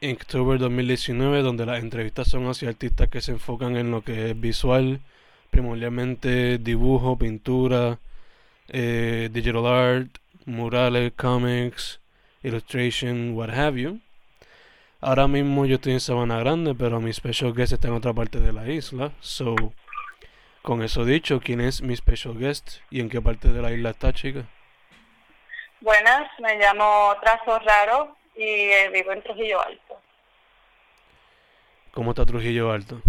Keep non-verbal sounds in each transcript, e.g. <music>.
Inktober 2019, donde las entrevistas son hacia artistas que se enfocan en lo que es visual, primordialmente dibujo, pintura, eh, digital art, murales, comics, illustration, what have you. Ahora mismo yo estoy en Sabana Grande, pero mi special guest está en otra parte de la isla. So, con eso dicho, ¿quién es mi special guest y en qué parte de la isla está, chica? Buenas, me llamo Trazo Raro y eh, vivo en Trujillo Alto. ¿Cómo está Trujillo Alto?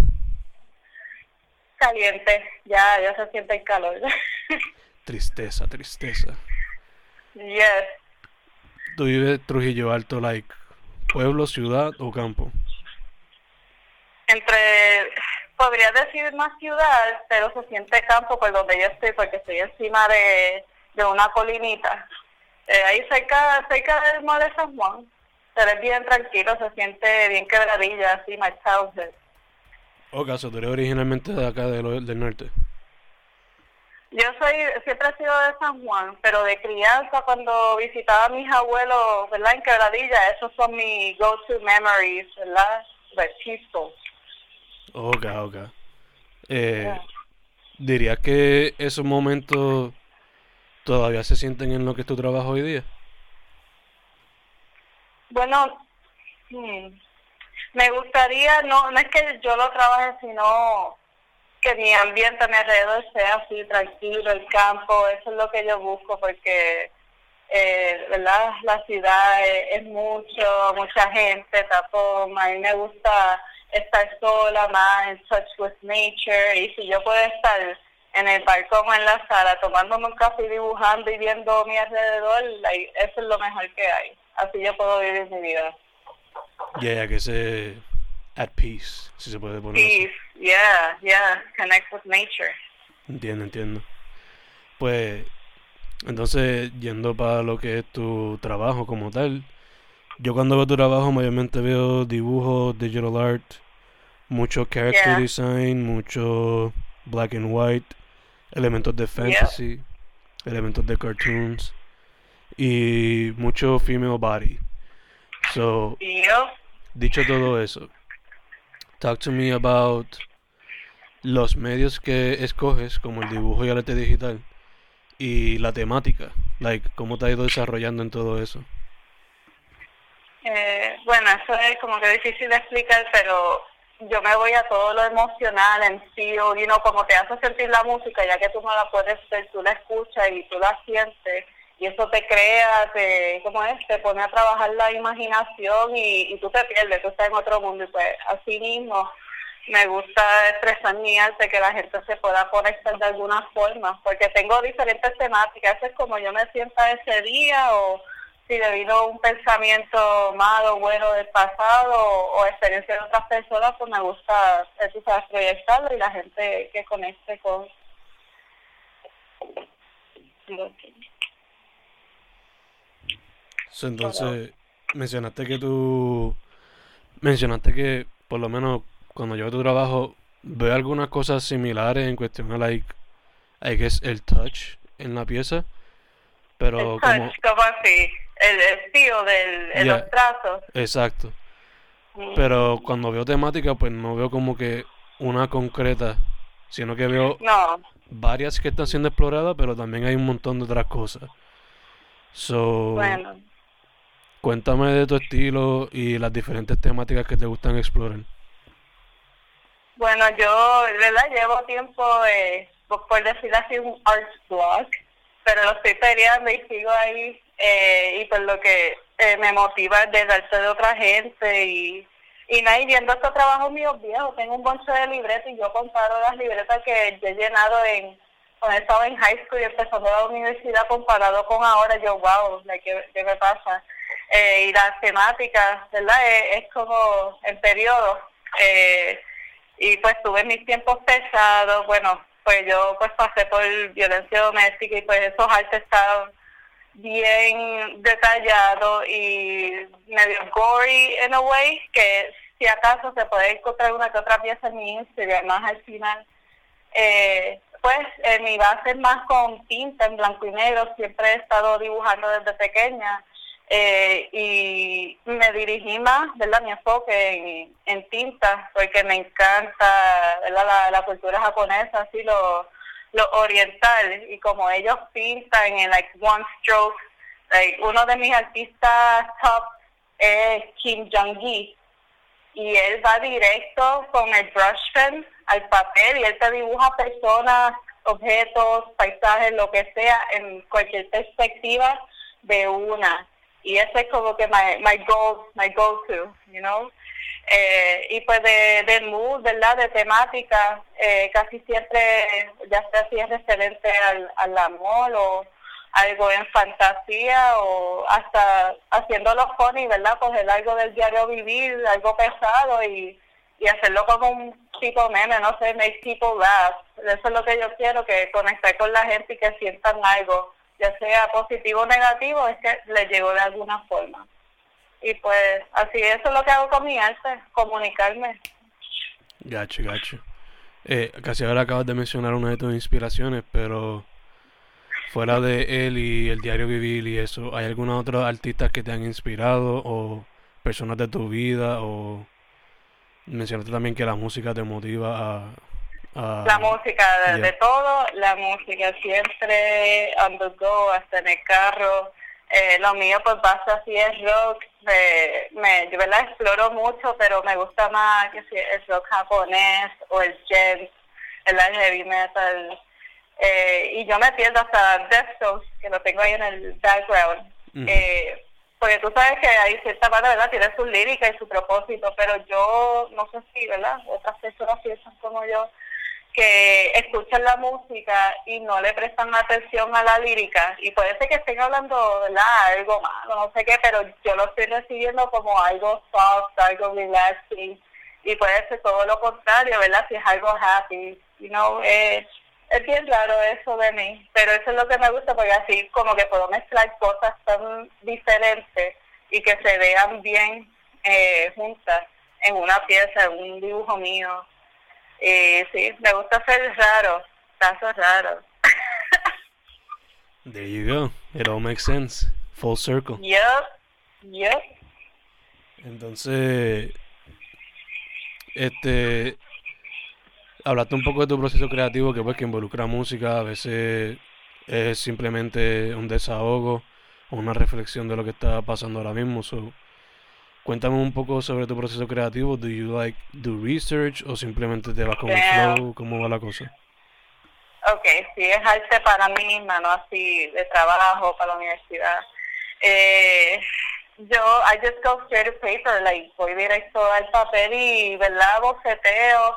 Caliente, ya, ya se siente el calor. <laughs> tristeza, tristeza. Yes. ¿Tú vives Trujillo Alto, like, pueblo, ciudad o campo? Entre, podría decir más ciudad, pero se siente campo por donde yo estoy, porque estoy encima de, de una colinita. Eh, ahí cerca, cerca del mar de San Juan. Se ve bien tranquilo, se siente bien quebradilla, así, my childhood. ¿O caso, tú eres originalmente de acá, del, del norte? Yo soy, siempre he sido de San Juan, pero de crianza cuando visitaba a mis abuelos, ¿verdad? En Quebradilla, esos son mis go-to memories, ¿verdad? De. Ok, ok. Eh, ¿Dirías que esos momentos todavía se sienten en lo que es tu trabajo hoy día? Bueno, me gustaría, no, no es que yo lo trabaje, sino que mi ambiente a mi alrededor sea así tranquilo, el campo, eso es lo que yo busco porque eh, ¿verdad? la ciudad es, mucho, mucha gente, tapón, a mí me gusta estar sola, más en touch with nature y si yo puedo estar en el balcón o en la sala tomándome un café dibujando y viendo mi alrededor, eso es lo mejor que hay. Así yo puedo vivir mi vida. Ya que se at peace, si se puede poner Peace, yeah, yeah, connect with nature. Entiendo, entiendo. Pues, entonces, yendo para lo que es tu trabajo como tal, yo cuando veo tu trabajo mayormente veo dibujos, digital art, mucho character design, mucho black and white, elementos de fantasy, elementos de cartoons y mucho female body. So, dicho todo eso, talk to me about los medios que escoges, como el dibujo y el arte digital, y la temática, like, cómo te ha ido desarrollando en todo eso. Eh, bueno, eso es como que difícil de explicar, pero yo me voy a todo lo emocional en sí, o you know, como te hace sentir la música, ya que tú no la puedes ver, tú la escuchas y tú la sientes, y eso te crea, te, como es, te pone a trabajar la imaginación y, y tú te pierdes, tú estás en otro mundo, y pues así mismo me gusta expresar mi arte, que la gente se pueda conectar de alguna forma, porque tengo diferentes temáticas, eso es como yo me sienta ese día o si debido a un pensamiento malo, bueno del pasado o, experiencia de otras personas, pues me gusta eso, proyectarlo y la gente que conecte con... entonces, mencionaste que tú... Mencionaste que, por lo menos, cuando yo veo tu trabajo, veo algunas cosas similares en cuestión a, like, I guess, el touch en la pieza. Pero el touch, como así? el estilo del, de los trazos. Exacto. Mm. Pero cuando veo temática, pues no veo como que una concreta, sino que veo varias que están siendo exploradas, pero también hay un montón de otras cosas. So, bueno. Cuéntame de tu estilo y las diferentes temáticas que te gustan explorar. Bueno, yo, ¿verdad? Llevo tiempo, eh, por decir así, un art blog, pero lo estoy peleando y sigo ahí eh, y pues lo que eh, me motiva es de darse de otra gente y, y nada, viendo estos trabajos míos viejos, tengo un bonche de libretas y yo comparo las libretas que he llenado en cuando estaba en high school y empezando la universidad comparado con ahora, yo wow, ¿qué, qué me pasa? Eh, y las temáticas, ¿verdad? Es, como en periodo. Eh, y pues tuve mis tiempos pesados, bueno, pues yo pues pasé por violencia doméstica y pues esos artes estaban bien detallados y medio gory en a way, que si acaso se puede encontrar una que otra pieza en mi Instagram más al final. Eh, pues eh, mi base es más con tinta en blanco y negro, siempre he estado dibujando desde pequeña eh, y me dirigí más, ¿verdad? Mi enfoque en, tinta, porque me encanta, ¿verdad? La, cultura japonesa, así lo, lo oriental, y como ellos pintan en like one stroke, like, uno de mis artistas top es Kim Jong-gi, y él va directo con el brush pen al papel y él te dibuja personas, objetos, paisajes, lo que sea, en cualquier perspectiva de una y ese es como que my, my goal, my go to, you know. Eh, y pues de, de mood, ¿verdad? De temática, eh, casi siempre, ya sea si es referente al, al amor o algo en fantasía o hasta haciéndolo funny, ¿verdad? Coger algo del diario vivir, algo pesado y, y hacerlo como un tipo meme, no sé, make people laugh. Eso es lo que yo quiero, que conectar con la gente y que sientan algo ya sea positivo o negativo, es que le llegó de alguna forma. Y pues así eso es lo que hago con mi arte, comunicarme. Gacho, gacho. Eh, casi ahora acabas de mencionar una de tus inspiraciones, pero fuera de él y el diario vivir y eso, ¿hay alguna otra artistas que te han inspirado o personas de tu vida o mencionaste también que la música te motiva a, Ah, la música, de, todo, la música siempre on the go, hasta en el carro. Eh, lo mío pues pasa así es rock, me, yo la exploro mucho, pero me gusta más que si el rock japonés o el jazz, el heavy metal. Eh, y yo me pierdo hasta Death que lo tengo ahí en el background. eh, porque tú sabes que hay cierta parte, ¿verdad? Tiene su lírica y su propósito, pero yo no sé si, ¿verdad? Otras personas piensan como yo que escuchan la música y no le prestan atención a la lírica y puede ser que estén hablando de algo malo, no sé qué, pero yo lo estoy recibiendo como algo soft, algo relaxing y puede ser todo lo contrario, ¿verdad? Si es algo happy, you know, es bien raro eso de mí, pero eso es lo que me gusta porque así como que puedo mezclar cosas tan diferentes y que se vean bien eh, juntas en una pieza, en un dibujo mío. Eh, sí, me gusta ser raro, casos raros. There you go. It all makes sense. Full circle. Yep. Yep. Entonces, este, hablaste un poco de tu proceso creativo que pues que involucra música, a veces es simplemente un desahogo o una reflexión de lo que está pasando ahora mismo. So, Cuéntame un poco sobre tu proceso creativo. Do you like do research o simplemente te vas con el flow? ¿Cómo va la cosa? Ok, sí, es arte para mí misma, no así de trabajo para la universidad. Eh, yo, I just go straight to paper, like voy directo al papel y, ¿verdad? Boceteo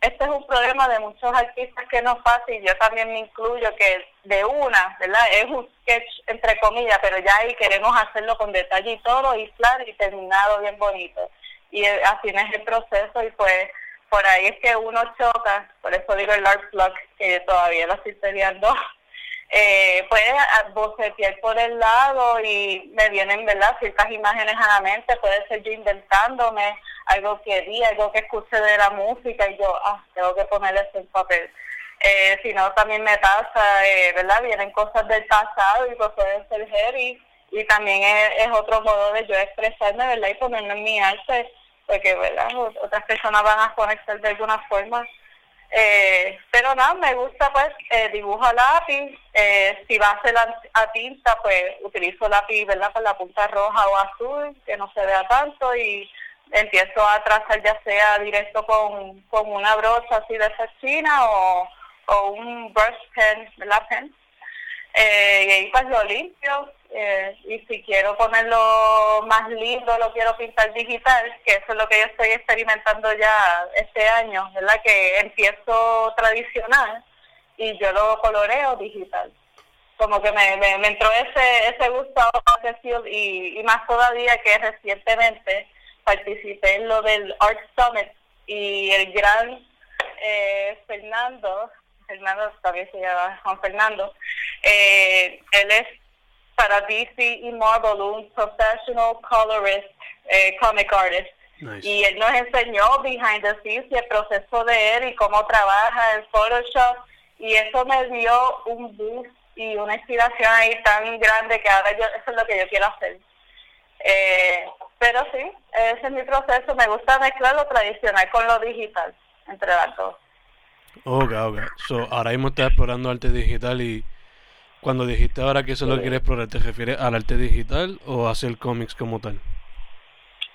este es un problema de muchos artistas que no es fácil, yo también me incluyo que de una, ¿verdad? Es un sketch entre comillas, pero ya ahí queremos hacerlo con detalle y todo, y claro, y terminado bien bonito. Y así es el proceso y pues por ahí es que uno choca, por eso digo el art block, que todavía lo estoy peleando, eh, puedes bocetear por el lado y me vienen, ¿verdad? Ciertas imágenes a la mente, puede ser yo inventándome algo que vi, algo que escuché de la música y yo, ah, tengo que poner eso en papel. Eh, si no, también me pasa, eh, ¿verdad? Vienen cosas del pasado y pues pueden ser heavy y también es, otro modo de yo expresarme, ¿verdad? Y ponerlo en mi arte, porque, ¿verdad? Otras personas van a conectar de alguna forma. Eh, pero nada, me gusta pues eh, dibujo a lápiz, eh, si va a ser a, tinta pues utilizo lápiz, ¿verdad? Con la punta roja o azul, que no se vea tanto y empiezo a trazar ya sea directo con, con una brocha así de esa o, o un brush pen, ¿verdad? Pen. Eh, y ahí pues lo limpio eh, y si quiero ponerlo más lindo lo quiero pintar digital que eso es lo que yo estoy experimentando ya este año verdad que empiezo tradicional y yo lo coloreo digital. Como que me, me, entró ese, ese gusto y, y más todavía que recientemente participé en lo del Art Summit y el gran eh, Fernando, Fernando también se llama Juan Fernando, eh, él es para DC y Marvel un professional colorist, eh, comic artist. Y él nos enseñó behind the scenes y el proceso de él y cómo trabaja en Photoshop. Y eso me dio un boost y una inspiración ahí tan grande que ahora yo, eso es lo que yo quiero hacer. Eh, pero sí, ese es mi proceso. Me gusta mezclar lo tradicional con lo digital, entre las dos. Ok, ok. So, ahora mismo estás explorando arte digital y cuando dijiste ahora que eso es lo que quieres explorar, ¿te refieres al arte digital o a hacer cómics como tal?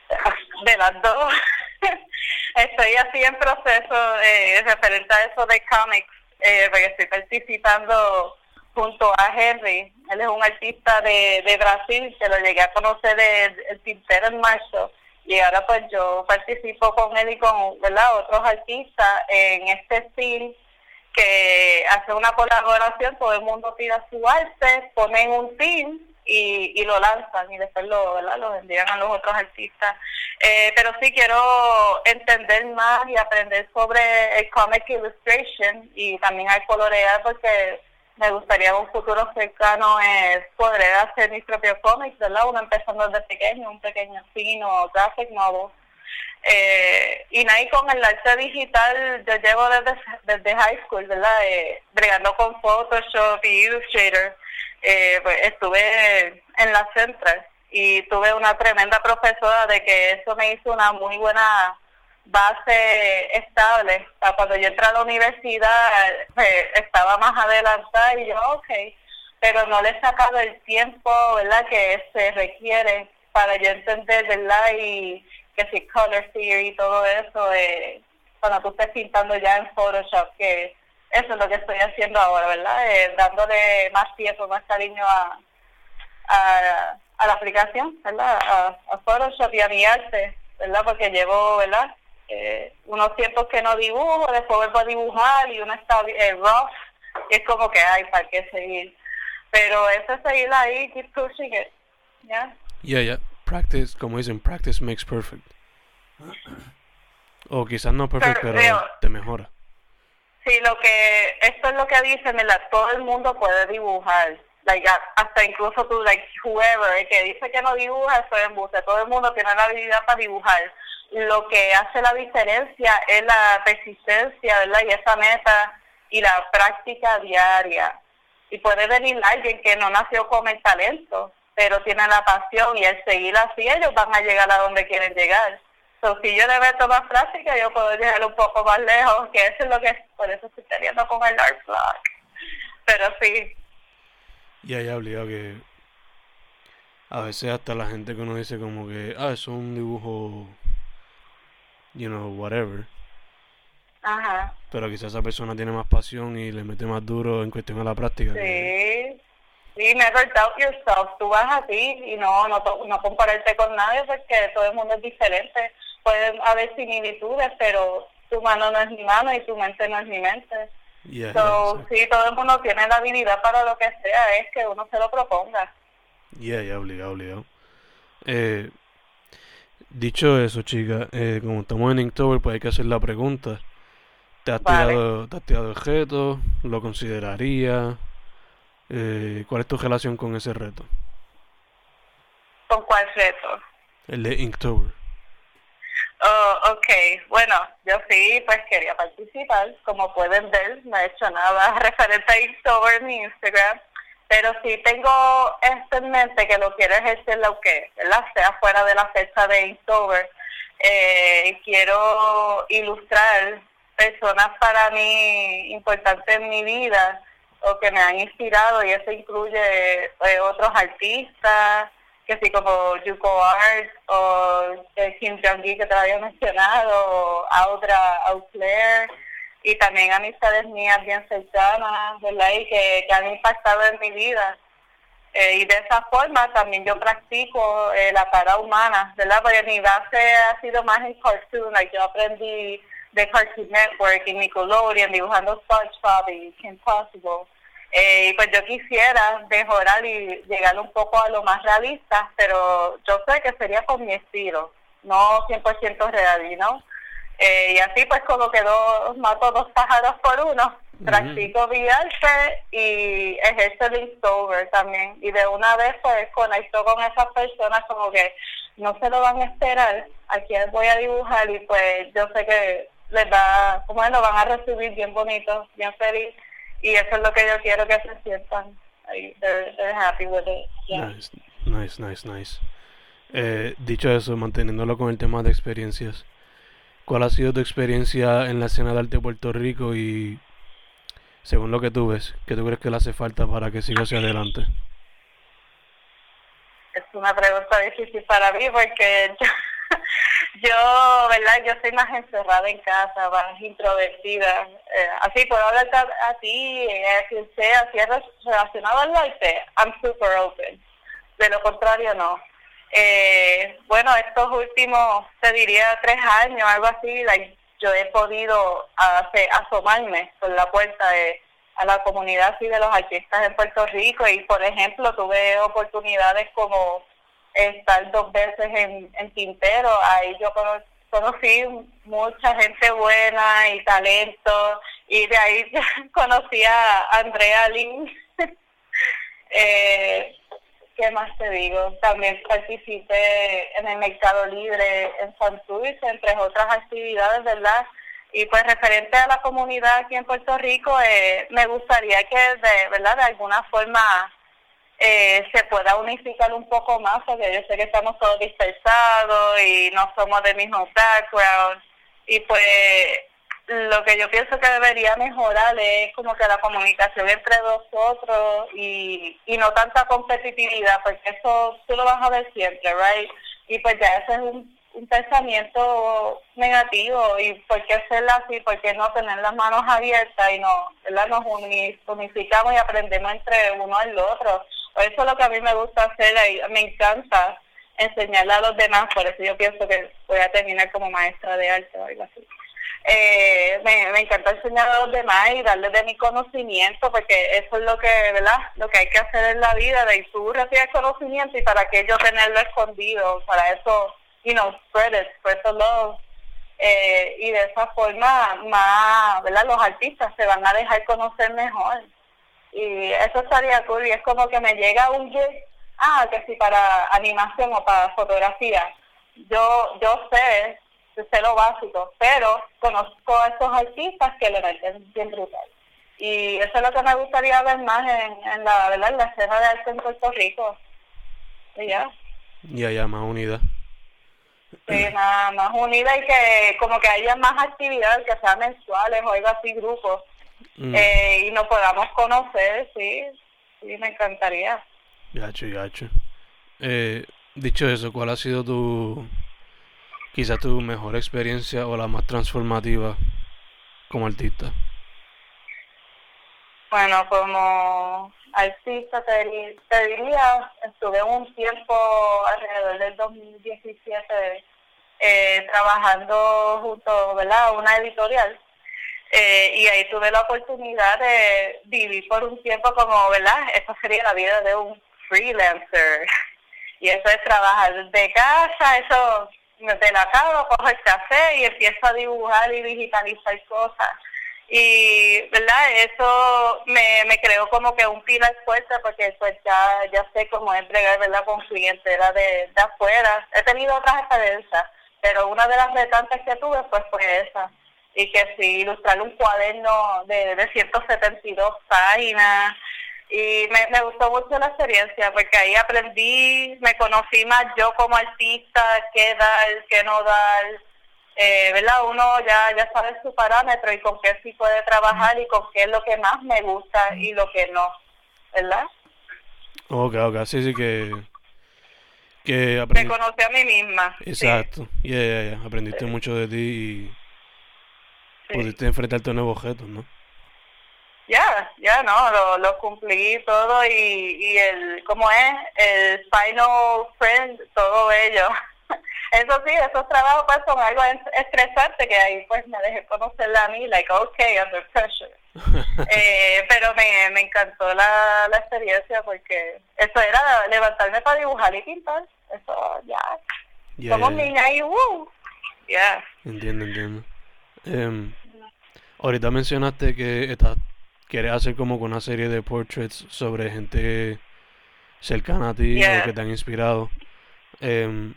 <laughs> De las dos. <laughs> estoy así en proceso eh, referente a eso de cómics, eh, porque estoy participando junto a Henry. Él es un artista de, de Brasil, que lo llegué a conocer el, el tintero en marzo. Y ahora pues yo participo con él y con ¿verdad? otros artistas en este film que hace una colaboración, todo el mundo tira su arte, ponen un film y, y lo lanzan y después lo, lo envían a los otros artistas. Eh, pero sí quiero entender más y aprender sobre el comic illustration y también al colorear porque me gustaría en un futuro cercano es poder hacer mis propios cómics, ¿verdad? Uno empezando desde pequeño, un pequeño fino, graphic novel. Eh, y ahí con el arte digital, yo llevo desde, desde high school, ¿verdad? Eh, bregando con Photoshop y Illustrator. Eh, pues estuve en la Central y tuve una tremenda profesora de que eso me hizo una muy buena base estable. cuando yo entré a la universidad pues, estaba más adelantada y yo, ok, pero no le he sacado el tiempo, ¿verdad?, que se requiere para yo entender, ¿verdad?, y que si color theory y todo eso, eh, cuando tú estés pintando ya en Photoshop, que eso es lo que estoy haciendo ahora, ¿verdad?, eh, dándole más tiempo, más cariño a, a, a la aplicación, ¿verdad?, a, a Photoshop y a mi arte, ¿verdad?, porque llevo, ¿verdad?, eh, unos tiempos que no dibujo, después vuelvo a dibujar y uno está eh, rough, y es como que hay para qué seguir. Pero eso es seguir ahí, keep pushing it. Yeah. Yeah, yeah. Practice, como dicen, practice makes perfect. O quizás no perfect, pero, te mejora. Sí, lo que, esto es lo que dice, todo el mundo puede dibujar. Like, hasta incluso tú, like, whoever, que dice que no dibuja, eso es embuste. Todo el mundo tiene la habilidad para dibujar lo que hace la diferencia es la persistencia, ¿verdad? Y esa meta y la práctica diaria. Y puede venir alguien que no nació con el talento, pero tiene la pasión y el seguir así ellos van a llegar a donde quieren llegar. So, si yo le meto más práctica, yo puedo llegar un poco más lejos, que eso es lo que, por eso estoy teniendo con el art blog. Pero sí. Ya, ya, obligado que a veces hasta la gente que uno dice como que, ah, es un dibujo you know, whatever. Ajá. Pero quizás esa persona tiene más pasión y le mete más duro en cuestión de la práctica. Sí. Sí, never doubt yourself. Tú vas a ti y no, no, no compararte con nadie porque todo el mundo es diferente. Pueden haber similitudes, pero tu mano no es mi mano y tu mente no es mi mente. Yeah, sí, todo el mundo tiene la habilidad para lo que sea, es que uno se lo proponga. Yeah, yeah, obligado, obligado. Eh, Dicho eso, chica, eh, como estamos en Inktober, pues hay que hacer la pregunta. ¿Te has, tirado, ¿te has tirado el reto? ¿Lo consideraría? Eh, ¿Cuál es tu relación con ese reto? ¿Con cuál reto? El de Inktober. Oh, ok, bueno, yo sí, pues quería participar. Como pueden ver, no he hecho nada <laughs> referente a Inktober en mi Instagram. Pero sí tengo esto en mente que lo quiero ejercer lo que, ¿verdad? Sea fuera de la fecha de Inktober. Eh, quiero ilustrar personas para mí importantes en mi vida o que me han inspirado y eso incluye eh, otros artistas, que sí como Yuko Art o eh, Kim Jong-gi que te había mencionado, o Audra Outlair y también amistades mías bien cercanas, ¿verdad? Y que, que han impactado en mi vida. Eh, y de esa forma también yo practico eh, la cara humana, ¿verdad? Porque mi base ha sido más en cartoon, like yo aprendí de Cartoon Network y Nickelodeon dibujando SpongeBob y Kim Possible. Eh, y pues yo quisiera mejorar y llegar un poco a lo más realista, pero yo sé que sería con mi estilo, no 100% real, ¿no? Eh, y así pues como que dos, mato dos pájaros por uno, practico mi arte y ejerzo el Inktober también. Y de una vez pues conecto con esas personas como que no se lo van a esperar a quien voy a dibujar y pues yo sé que les da, como lo van a recibir bien bonito, bien feliz y eso es lo que yo quiero que se sientan. They're, they're happy with it. Nice, nice, nice, nice. Eh, dicho eso, manteniéndolo con el tema de experiencias, ¿cuál ha sido tu experiencia en la escena de arte de Puerto Rico y según lo que tú ves, qué tú crees que le hace falta para que siga hacia adelante? Es una pregunta difícil para mí porque <laughs> yo, <laughs> yo, ¿verdad? Yo soy más encerrada en casa, más introvertida. Eh, así puedo hablar a, ti, a quien sea, si es relacionado al arte, I'm super open. De lo contrario, no. Eh, bueno, estos últimos, te diría, tres años, algo así, yo he podido hacer, asomarme por la puerta de, a la comunidad así de los artistas en Puerto Rico y, por ejemplo, tuve oportunidades como estar dos veces en, en Quintero. Ahí yo conocí mucha gente buena y talento y de ahí <laughs> conocí a Andrea Lin. <laughs> eh, ¿Qué más te digo? También participé en el Mercado Libre en Santurce, entre otras actividades, ¿verdad? Y pues referente a la comunidad aquí en Puerto Rico, eh, me gustaría que de verdad de alguna forma eh, se pueda unificar un poco más, porque yo sé que estamos todos dispersados y no somos del mismo background. Y pues lo que yo pienso que debería mejorar es como que la comunicación entre nosotros y, y no tanta competitividad, porque eso tú lo vas a ver siempre, ¿right? Y pues ya ese es un, un pensamiento negativo y por qué hacerlo así, por qué no tener las manos abiertas y no, ¿verdad? Nos unificamos y aprendemos entre uno y el otro eso es lo que a mí me gusta hacer, me encanta enseñarle a los demás, por eso yo pienso que voy a terminar como maestra de arte o algo así. Eh, me, encanta enseñar a los demás y darles de mi conocimiento, porque eso es lo que, ¿verdad? Lo que hay que hacer en la vida, de tú recibes conocimiento y para que yo tenerlo escondido, para eso, you know, spread spread the love. Eh, y de esa forma más, ¿verdad? Los artistas se van a dejar conocer mejor y eso estaría cool y es como que me llega un gig, ah, que si para animación o para fotografía, yo yo sé, sé lo básico, pero conozco a estos artistas que le meten bien brutal. Y eso es lo que me gustaría ver más en, en la ¿verdad? En la escena de arte en Puerto Rico. Y ya. Y ya más unida. Sí, más, más unida y que como que haya más actividades, que sean mensuales o algo así, grupos Mm. Eh, y nos podamos conocer, sí, sí, me encantaría. Gacho, gacho. Eh, dicho eso, ¿cuál ha sido tu, quizá tu mejor experiencia o la más transformativa como artista? Bueno, como artista te, te diría, estuve un tiempo alrededor del 2017 eh, trabajando junto, ¿verdad? Una editorial eh, y ahí tuve la oportunidad de vivir por un tiempo como, ¿verdad? Esa sería la vida de un freelancer. <laughs> Y eso es trabajar de casa, eso de la cama, cojo el café y empiezo a dibujar y digitalizar cosas. Y, ¿verdad? Eso me, me creó como que un pilar fuerte porque pues ya, ya sé cómo es bregar, ¿verdad? Con clientela de, de afuera. He tenido otras experiencias, pero una de las retantes que tuve pues fue esa y que sí, ilustrar un cuaderno de, de 172 páginas. Y me, me gustó mucho la experiencia porque ahí aprendí, me conocí más yo como artista, qué dar, qué no dar. Eh, ¿verdad? Uno ya, ya sabe su parámetro y con qué sí puede trabajar y con qué es lo que más me gusta y lo que no, ¿verdad? Ok, ok, sí, sí que... que Me conocí a mí misma. Exacto, sí. yeah, aprendiste mucho de ti y pudiste enfrentarte a nuevos objetos, ¿no? Ya, ya, no, lo, lo cumplí todo y, y el, ¿cómo es? El final friend, todo ello. <laughs> Eso sí, esos trabajos pues son algo estresante que ahí pues me dejé conocerla a mí, like, okay, under pressure. <laughs> eh, pero me, me encantó la, la experiencia porque eso era levantarme para dibujar y pintar. Eso ya. Somos niñas y uh. Yeah. Entiendo, entiendo. Eh, ahorita mencionaste que estás, quieres hacer como una serie de portraits sobre gente cercana a ti o que te han inspirado. Eh,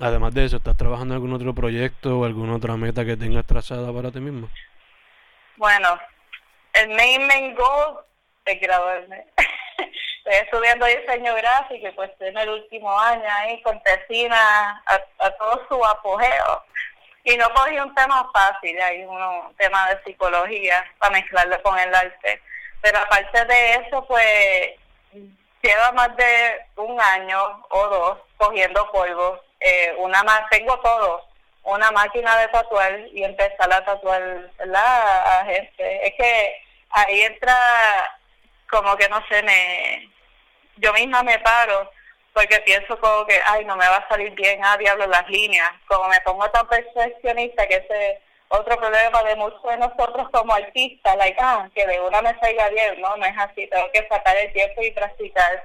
Además de eso, ¿estás trabajando en algún otro proyecto o alguna otra meta que tengas trazada para ti mismo? Bueno, el main, main goal es graduarme. <laughs> Estoy estudiando diseño gráfico y pues en el último año ahí con Tesina a, todo su apogeo. Y no cogí un tema fácil, hay un tema de psicología para mezclarlo con el arte. Pero aparte de eso, pues lleva más de un año o dos cogiendo polvo eh, una más, tengo todo, una máquina de tatuar y empezar a tatuar la gente. Es que ahí entra como que no sé, me yo misma me paro porque pienso como que, ay, no me va a salir bien, ah, diablo, las líneas. Como me pongo tan perfeccionista que ese otro problema de muchos de nosotros como artistas, like, ah, que de una me salga bien, no, no es así, tengo que sacar el tiempo y practicar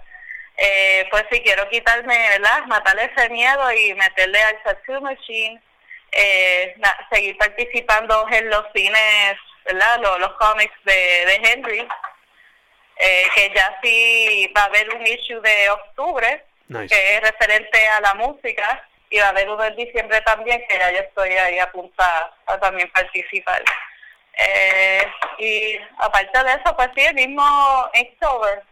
eh, pues si quiero quitarme, ¿verdad? Matarle ese miedo y meterle al tattoo machine, eh, seguir participando en los cines, ¿verdad? Los, los cómics de, de Henry, eh, que ya sí va a haber un issue de octubre, que es referente a la música, y va a haber uno en diciembre también, que ya yo estoy ahí apuntada a también participar. Eh, y aparte de eso, pues sí, el mismo Inktober,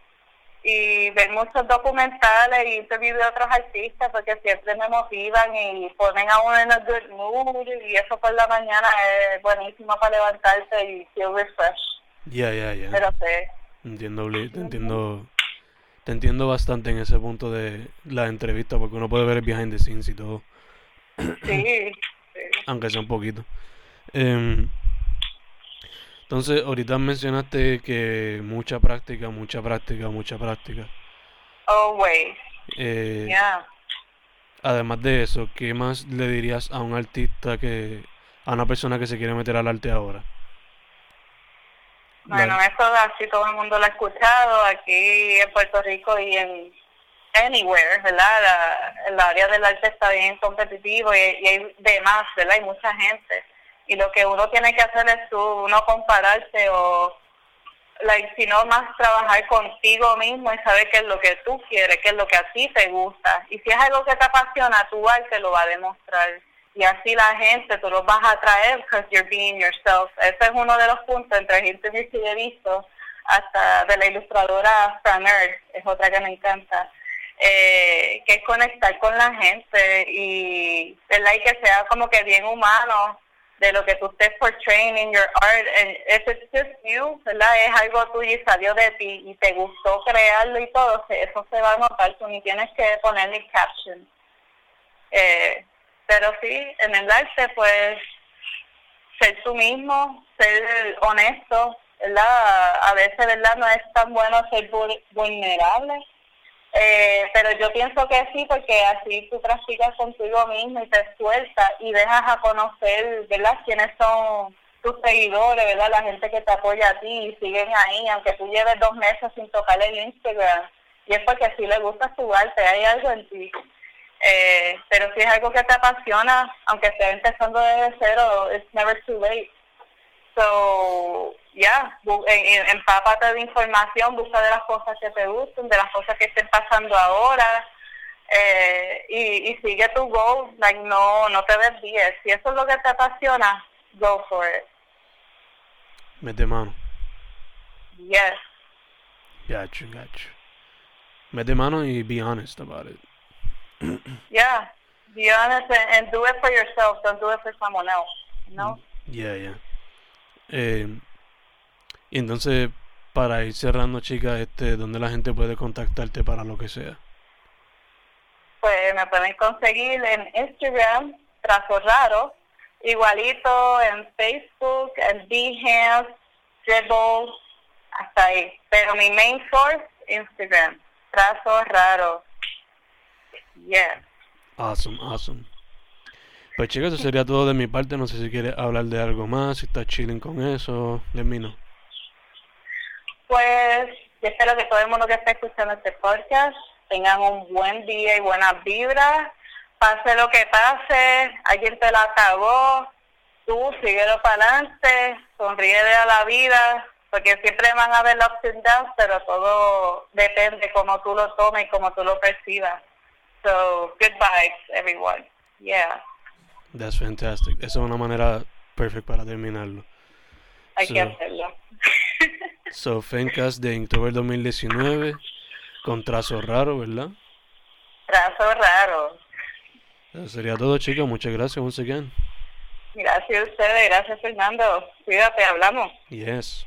y ver muchos documentales y interviews de otros artistas porque siempre me motivan y ponen a uno en un good mood y eso por la mañana es buenísimo para levantarse y feel refresh. Ya, ya, ya. Pero sí. Entiendo, entiendo, te entiendo bastante en ese punto de la entrevista porque uno puede ver el behind the scenes y todo. Sí. <coughs> Aunque sea un poquito. Eh, entonces, ahorita mencionaste que mucha práctica, mucha práctica, mucha práctica. Always. Eh, yeah. Además de eso, ¿qué más le dirías a un artista que, a una persona que se quiere meter al arte ahora? Bueno, eso así todo el mundo lo ha escuchado aquí en Puerto Rico y en anywhere, ¿verdad? La, el área del arte está bien competitivo y, y hay demás, ¿verdad? Hay mucha gente y lo que uno tiene que hacer es tú, uno compararse o like, sino más trabajar contigo mismo y saber qué es lo que tú quieres, qué es lo que a ti te gusta. Y si es algo que te apasiona, tu arte lo va a demostrar. Y así la gente, tú los vas a atraer because you're being yourself. Ese es uno de los puntos entre interviews que he visto, hasta de la ilustradora Fran es otra que me encanta. Eh, que es conectar con la gente y like que sea como que bien humano de lo que tú estés portraying your art, and if it's just you, ¿verdad? Es algo tuyo y salió de ti y te gustó crearlo y todo, eso se va a notar, tú ni tienes que ponerle caption. Eh, pero sí, en el arte, pues, ser tú mismo, ser honesto, ¿verdad? A veces, ¿verdad? No es tan bueno ser vulnerable eh, pero yo pienso que sí, porque así tú practicas contigo mismo y te sueltas y dejas a conocer, ¿verdad?, quiénes son tus seguidores, ¿verdad?, la gente que te apoya a ti y siguen ahí, aunque tú lleves dos meses sin tocar el Instagram. Y es porque si le gusta tu arte, hay algo en ti. Eh, pero si es algo que te apasiona, aunque estés empezando desde cero, it's never too late. So, ya, yeah, empápate de información, busca de las cosas que te gusten, de las cosas que estén pasando ahora, eh, y, y sigue tu goal, like, no, no te desvíes. Si eso es lo que te apasiona, go for it. Mete mano. Yes. Gotcha, gotcha. Mete mano y be honest about it. Yeah, be honest and, and do it for yourself, don't do it for someone else, you know? Yeah, yeah. Eh, y entonces, para ir cerrando, chicas, este, ¿dónde la gente puede contactarte para lo que sea? Pues me pueden conseguir en Instagram, Trazo Raro, igualito en Facebook, en Behance, Dribble, hasta ahí. Pero mi main source, Instagram, Trazo Raro. Yeah. Awesome, awesome. Pues chicos, eso sería todo de mi parte. No sé si quieres hablar de algo más, si estás chilling con eso. Let me know. Pues yo espero que todo el mundo que esté escuchando este podcast tengan un buen día y buenas vibras. Pase lo que pase, alguien te la acabó, tú síguelo para adelante, sonríe a la vida, porque siempre van a haber los ups and downs, pero todo depende cómo tú lo tomes y cómo tú lo percibas. So, good vibes, everyone. Yeah. That's fantastic. Esa es una manera perfecta para terminarlo. Hay que hacerlo. <laughs> so, Fencast de Inktober 2019 con trazo raro, ¿verdad? Trazo raro. Eso sería todo, chicos. Muchas gracias once again. Gracias a ustedes. Gracias, Fernando. Cuídate, hablamos. Yes.